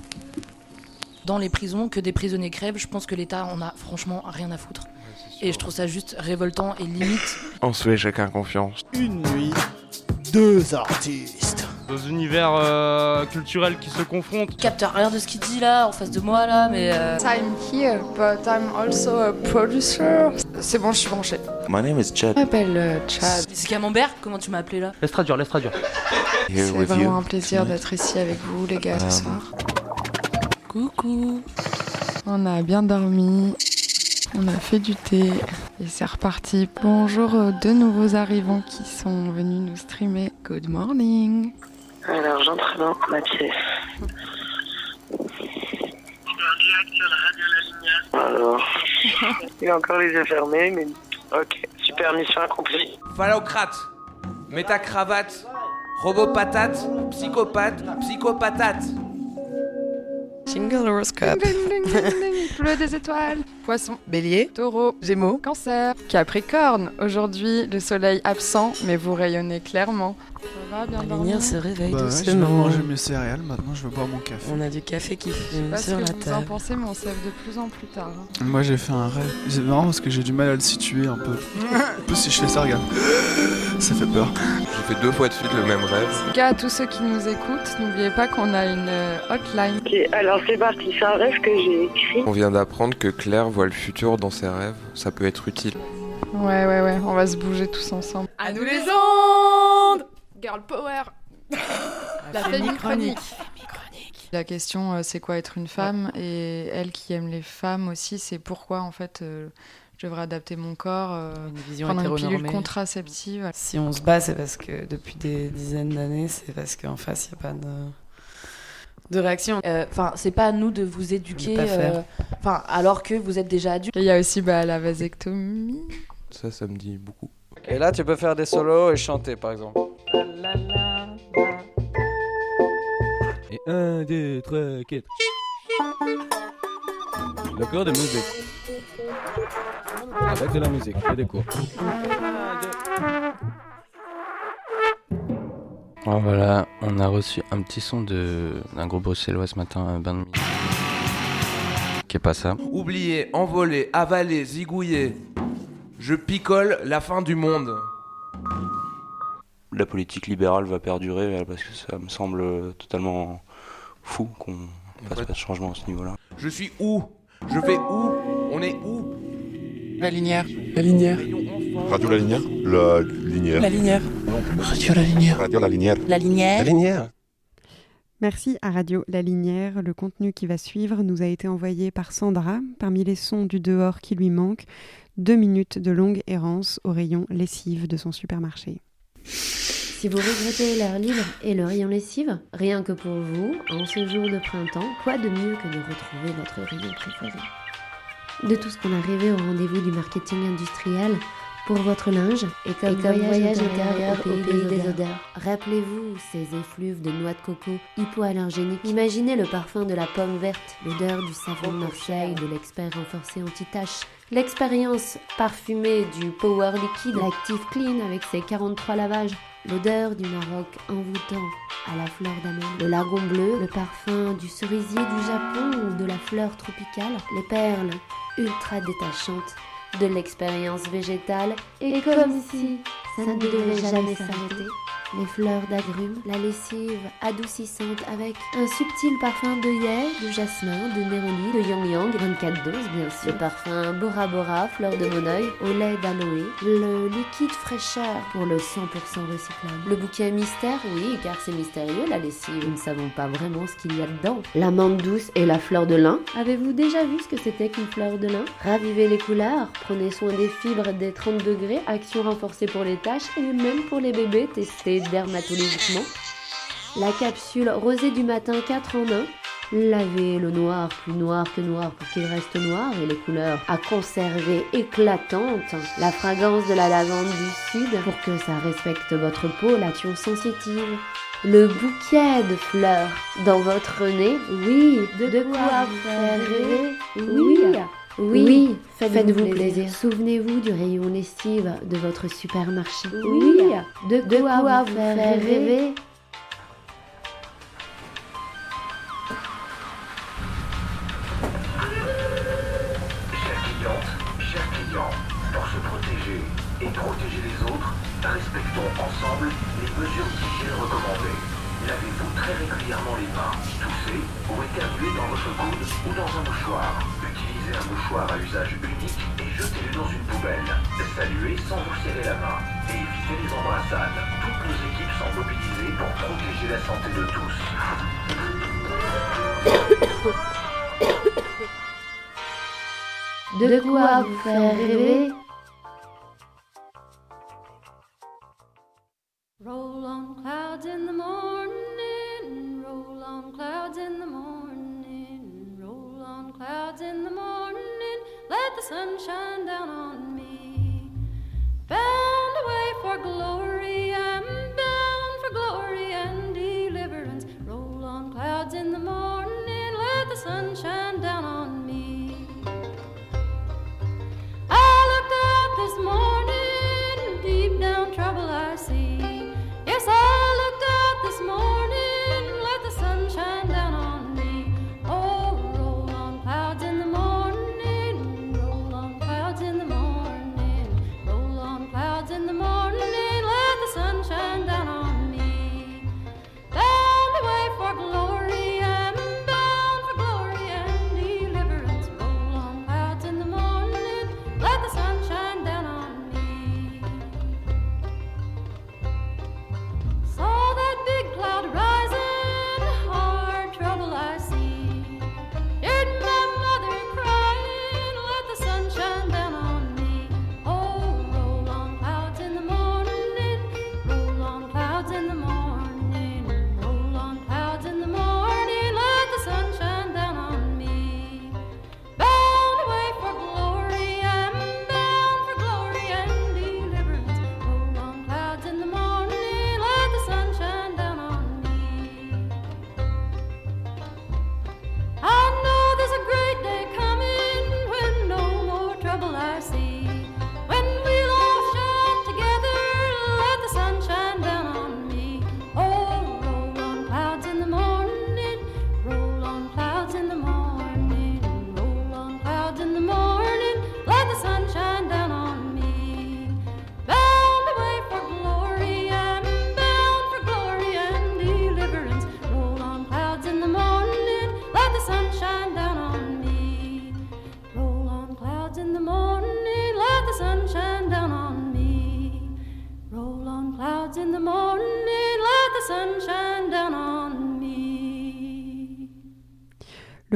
Speaker 25: Dans les prisons, que des prisonniers crèvent, je pense que l'État en a franchement rien à foutre. Et je trouve ça juste révoltant et limite.
Speaker 23: On se fait chacun confiance.
Speaker 26: Une nuit, deux artistes.
Speaker 27: Univers euh, culturel qui se confrontent.
Speaker 25: Capte rien de ce qu'il dit là, en face de moi là, mais. euh,
Speaker 12: I'm here, but I'm also a producer. C'est bon, je suis branchée.
Speaker 23: My name is Chad.
Speaker 12: Je m'appelle euh, Chad.
Speaker 25: C'est Camembert Comment tu m'as appelé là
Speaker 23: Laisse traduire, laisse traduire.
Speaker 12: C'est vraiment un plaisir d'être ici avec vous, les gars, ce soir. Coucou. On a bien dormi. On a fait du thé et c'est reparti. Bonjour aux deux nouveaux arrivants qui sont venus nous streamer. Good morning.
Speaker 24: Alors j'entre dans ma pièce. Alors, il a encore les yeux fermés, mais ok, super mission accomplie.
Speaker 28: Phallocrate, mets ta cravate, robot patate, psychopathe, psychopatate.
Speaker 24: Jingle horoscope.
Speaker 12: Pleut des étoiles. Poisson.
Speaker 24: Bélier.
Speaker 12: Taureau.
Speaker 24: Gémeaux.
Speaker 12: Cancer. Capricorne. Aujourd'hui, le soleil absent, mais vous rayonnez clairement. Ça va bien
Speaker 24: La
Speaker 12: dormir
Speaker 24: lumière se réveille
Speaker 29: Bah ouais, je vais manger mes céréales, maintenant je vais boire mon café.
Speaker 24: On a du café qui
Speaker 12: Je sais
Speaker 24: fume
Speaker 12: pas ce
Speaker 24: sur
Speaker 12: que
Speaker 24: la
Speaker 12: vous en
Speaker 24: table.
Speaker 12: pensez, mais on se lève de plus en plus tard. hein.
Speaker 29: Moi j'ai fait un rêve. C'est marrant parce que j'ai du mal à le situer un peu. En plus si je fais ça, regarde. Ça fait peur.
Speaker 22: J'ai fait deux fois de suite le même rêve.
Speaker 12: En tout cas, à tous ceux qui nous écoutent, n'oubliez pas qu'on a une euh, hotline.
Speaker 24: Ok, alors c'est parti, c'est un rêve que j'ai écrit.
Speaker 22: On vient d'apprendre que Claire voit le futur dans ses rêves. Ça peut être utile.
Speaker 12: Ouais, ouais, ouais, on va se bouger tous ensemble.
Speaker 25: À nous les ondes
Speaker 12: Girl power
Speaker 24: La
Speaker 12: famille chronique. La question, euh, c'est quoi être une femme? Et elle qui aime les femmes aussi, c'est pourquoi en fait euh, je devrais adapter mon corps, euh,
Speaker 24: vision
Speaker 12: prendre une pilule contraceptive.
Speaker 24: Si on se bat, c'est parce que depuis des dizaines d'années, c'est parce qu'en face, il n'y a pas de, de réaction.
Speaker 25: Euh, Enfin, c'est pas à nous de vous éduquer. Euh, Enfin, alors que vous êtes déjà adulte.
Speaker 12: Il y a aussi bah, la vasectomie.
Speaker 22: Ça, ça me dit beaucoup.
Speaker 7: Et là, tu peux faire des solos et chanter par exemple.
Speaker 23: Et 1, 2, 3, 4. Le cours de musique. Avec de la musique, et des cours.
Speaker 1: Ah, voilà, on a reçu un petit son de d'un groupe bruxellois ce matin, un bain de. Qui est pas ça.
Speaker 28: Oublié, envolé, avalé, zigouillé. Je picole la fin du monde.
Speaker 23: La politique libérale va perdurer euh, parce que ça me semble totalement fou qu'on fasse pas de changement à ce niveau-là.
Speaker 28: Je suis où? Je vais où? On est où?
Speaker 12: La linière.
Speaker 29: La linière.
Speaker 30: Radio La Linière La Linière.
Speaker 12: La linière. Radio La Linière.
Speaker 30: Radio La Linière.
Speaker 12: La Linière.
Speaker 30: La Linière.
Speaker 2: Merci à Radio La Linière. Le contenu qui va suivre nous a été envoyé par Sandra. Parmi les sons du dehors qui lui manquent, deux minutes de longue errance au rayon lessive de son supermarché.
Speaker 31: Si vous regrettez l'air libre et le rayon lessive, rien que pour vous, en ce jour de printemps, quoi de mieux que de retrouver votre rayon préféré? De tout ce qu'on a rêvé au rendez-vous du marketing industriel, pour votre linge et comme, voyage, intérieur au pays, des, odeurs. Rappelez-vous ces effluves de noix de coco hypoallergéniques. Imaginez le parfum de la pomme verte, l'odeur du savon de Marseille, de l'expert renforcé anti-tache, l'expérience parfumée du Power Liquide, l'Active Clean avec ses 43 lavages, l'odeur du Maroc envoûtant à la fleur d'amande, le lagon bleu, le parfum du cerisier du Japon ou de la fleur tropicale, les perles ultra détachantes de l'expérience végétale. Et comme si ça ne devait jamais s'arrêter les fleurs d'agrumes, la lessive adoucissante avec un subtil parfum d'œillet, de jasmin, de néroli, de yang yang, 24 doses bien sûr, le parfum Bora Bora, fleur de moneuil, au lait d'aloe, le liquide fraîcheur pour le 100% recyclable, le bouquet mystère, oui, car c'est mystérieux la lessive, nous ne savons pas vraiment ce qu'il y a dedans, la menthe douce et la fleur de lin. Avez-vous déjà vu ce que c'était qu'une fleur de lin? Ravivez les couleurs, prenez soin des fibres des 30 degrés, action renforcée pour les taches et même pour les bébés, testez dermatologiquement. La capsule rosée du matin 4 en 1. Lavez le noir plus noir que noir pour qu'il reste noir et les couleurs à conserver éclatantes. La fragrance de la lavande du sud pour que ça respecte votre peau, l'action sensitive. Le bouquet de fleurs dans votre nez, oui, de, quoi faire rêver. Oui, faites-vous plaisir. Souvenez-vous du rayon lessive de votre supermarché. Oui, de, quoi, vous faire rêver.
Speaker 32: Chère cliente, chers clients, pour se protéger et protéger les autres, respectons ensemble les mesures d'hygiène recommandées. Lavez-vous très régulièrement les mains, toussez ou éternuez dans votre coude ou dans un mouchoir. Utilisez un mouchoir à usage unique et jetez-le dans une poubelle. Saluez sans vous serrer la main et évitez les embrassades. Toutes nos équipes sont mobilisées pour protéger la santé de tous.
Speaker 31: De quoi vous faire rêver?
Speaker 15: Roll on clouds in the morning, roll on clouds in the morning, clouds in the morning, let the sun shine down on me. Bound away for glory, I'm bound for glory and deliverance. Roll on clouds in the morning, let the sun shine down on me. I looked up this morning, deep down trouble I see. Yes, I looked up this morning,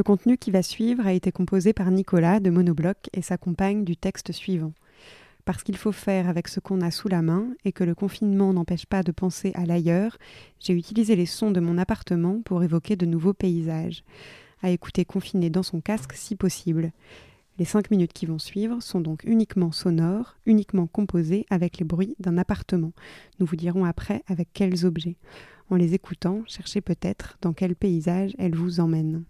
Speaker 2: contenu qui va suivre a été composé par Nicolas de Monobloc et s'accompagne du texte suivant. Parce qu'il faut faire avec ce qu'on a sous la main et que le confinement n'empêche pas de penser à l'ailleurs, j'ai utilisé les sons de mon appartement pour évoquer de nouveaux paysages. À écouter confiné dans son casque si possible. Les cinq minutes qui vont suivre sont donc uniquement sonores, uniquement composées avec les bruits d'un appartement. Nous vous dirons après avec quels objets. En les écoutant, cherchez peut-être dans quel paysage elles vous emmènent.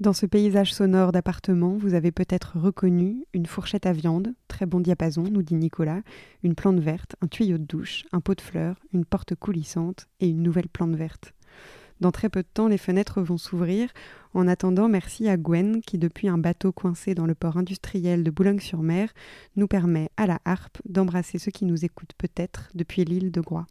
Speaker 2: Dans ce paysage sonore d'appartement, vous avez peut-être reconnu une fourchette à viande, très bon diapason, nous dit Nicolas, une plante verte, un tuyau de douche, un pot de fleurs, une porte coulissante et une nouvelle plante verte. Dans très peu de temps, les fenêtres vont s'ouvrir. En attendant, merci à Gwen qui, depuis un bateau coincé dans le port industriel de Boulogne-sur-Mer, nous permet à la harpe d'embrasser ceux qui nous écoutent peut-être depuis l'île de Groix.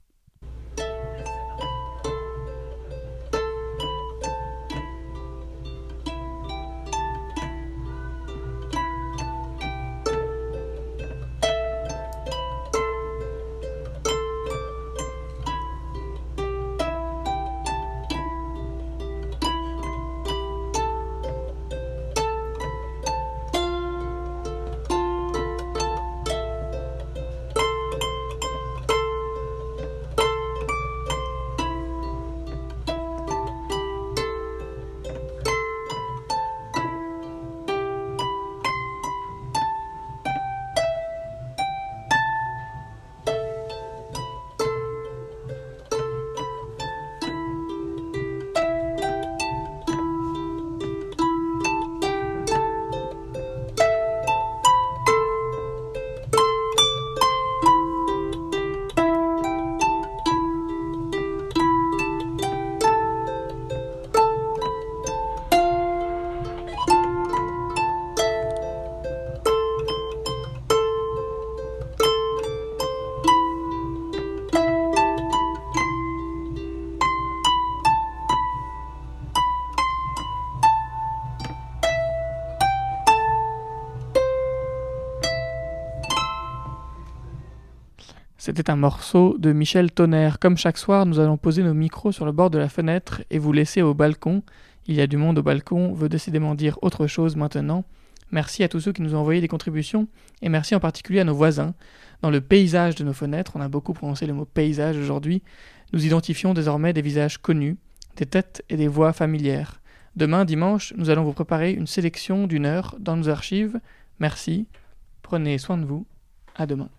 Speaker 3: C'était un morceau de Michel Tonnerre. Comme chaque soir, nous allons poser nos micros sur le bord de la fenêtre et vous laisser au balcon. Il y a du monde au balcon, veut décidément dire autre chose maintenant. Merci à tous ceux qui nous ont envoyé des contributions et merci en particulier à nos voisins. Dans le paysage de nos fenêtres, on a beaucoup prononcé le mot paysage aujourd'hui, nous identifions désormais des visages connus, des têtes et des voix familières. Demain, dimanche, nous allons vous préparer une sélection d'une heure dans nos archives. Merci, prenez soin de vous, à demain.